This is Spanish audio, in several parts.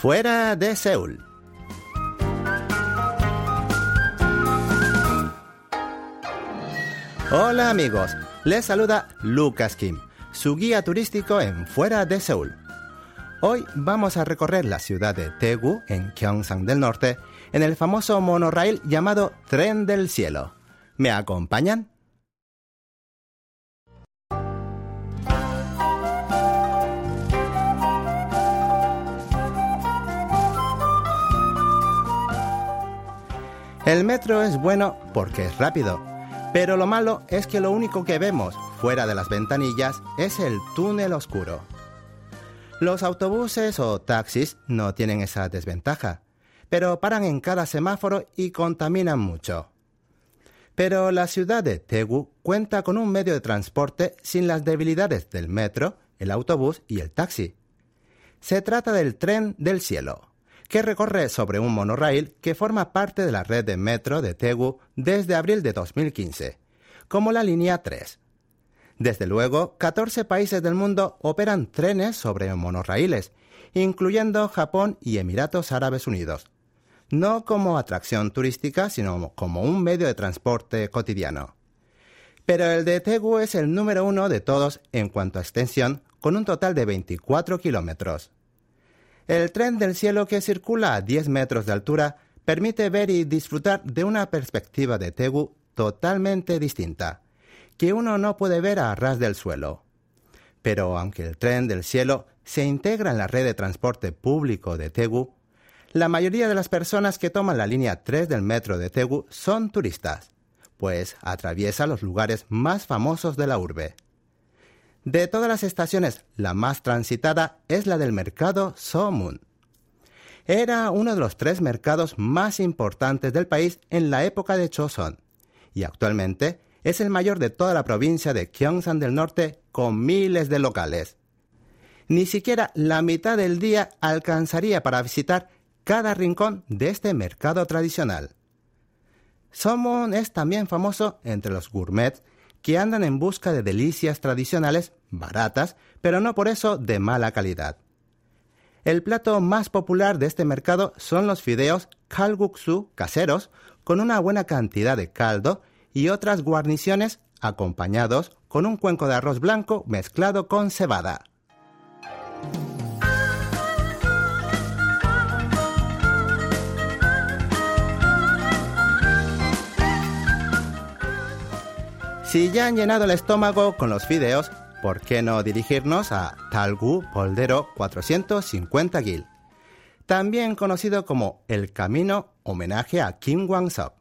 Fuera de Seúl. Hola amigos, les saluda Lucas Kim, su guía turístico en Fuera de Seúl. Hoy vamos a recorrer la ciudad de Daegu, en Gyeongsang del Norte, en el famoso monorail llamado Tren del Cielo. ¿Me acompañan? El metro es bueno porque es rápido, pero lo malo es que lo único que vemos fuera de las ventanillas es el túnel oscuro. Los autobuses o taxis no tienen esa desventaja, pero paran en cada semáforo y contaminan mucho. Pero la ciudad de Tegu cuenta con un medio de transporte sin las debilidades del metro, el autobús y el taxi. Se trata del tren del cielo que recorre sobre un monorail que forma parte de la red de metro de Tegu desde abril de 2015, como la línea 3. Desde luego, 14 países del mundo operan trenes sobre monorraíles, incluyendo Japón y Emiratos Árabes Unidos, no como atracción turística, sino como un medio de transporte cotidiano. Pero el de Tegu es el número uno de todos en cuanto a extensión, con un total de 24 kilómetros. El tren del cielo que circula a 10 metros de altura permite ver y disfrutar de una perspectiva de Tegu totalmente distinta, que uno no puede ver a ras del suelo. Pero aunque el tren del cielo se integra en la red de transporte público de Tegu, la mayoría de las personas que toman la línea 3 del metro de Tegu son turistas, pues atraviesa los lugares más famosos de la urbe. De todas las estaciones, la más transitada es la del mercado Somun. Era uno de los tres mercados más importantes del país en la época de Choson y actualmente es el mayor de toda la provincia de Gyeongsang del Norte con miles de locales. Ni siquiera la mitad del día alcanzaría para visitar cada rincón de este mercado tradicional. Somun es también famoso entre los gourmets que andan en busca de delicias tradicionales baratas, pero no por eso de mala calidad. El plato más popular de este mercado son los fideos kalguksu caseros con una buena cantidad de caldo y otras guarniciones acompañados con un cuenco de arroz blanco mezclado con cebada. Si ya han llenado el estómago con los fideos, ¿por qué no dirigirnos a Talgu Poldero 450 Gil? También conocido como El Camino homenaje a Kim Wang-suk.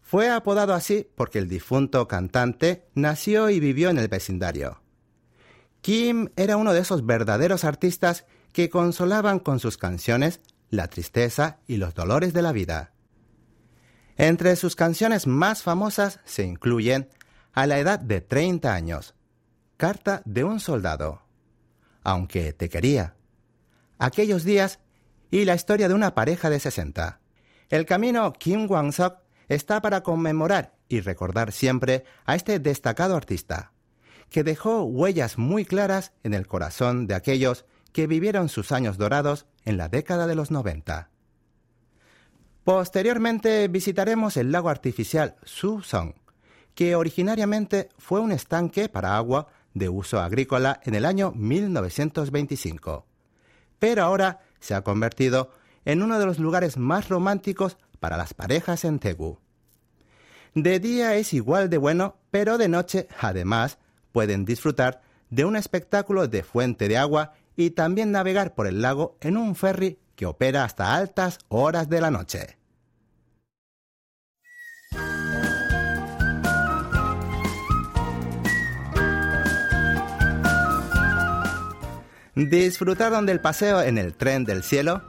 Fue apodado así porque el difunto cantante nació y vivió en el vecindario. Kim era uno de esos verdaderos artistas que consolaban con sus canciones la tristeza y los dolores de la vida. Entre sus canciones más famosas se incluyen a la edad de 30 años. Carta de un soldado. Aunque te quería. Aquellos días y la historia de una pareja de 60. El camino Kim Wang-sok está para conmemorar y recordar siempre a este destacado artista, que dejó huellas muy claras en el corazón de aquellos que vivieron sus años dorados en la década de los 90. Posteriormente visitaremos el lago artificial Su-song, que originariamente fue un estanque para agua de uso agrícola en el año 1925, pero ahora se ha convertido en uno de los lugares más románticos para las parejas en Tegu. De día es igual de bueno, pero de noche, además, pueden disfrutar de un espectáculo de fuente de agua y también navegar por el lago en un ferry que opera hasta altas horas de la noche. ¿Disfrutaron del paseo en el tren del cielo?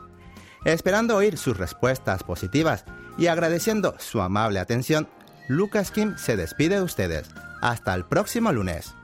Esperando oír sus respuestas positivas y agradeciendo su amable atención, Lucas Kim se despide de ustedes. Hasta el próximo lunes.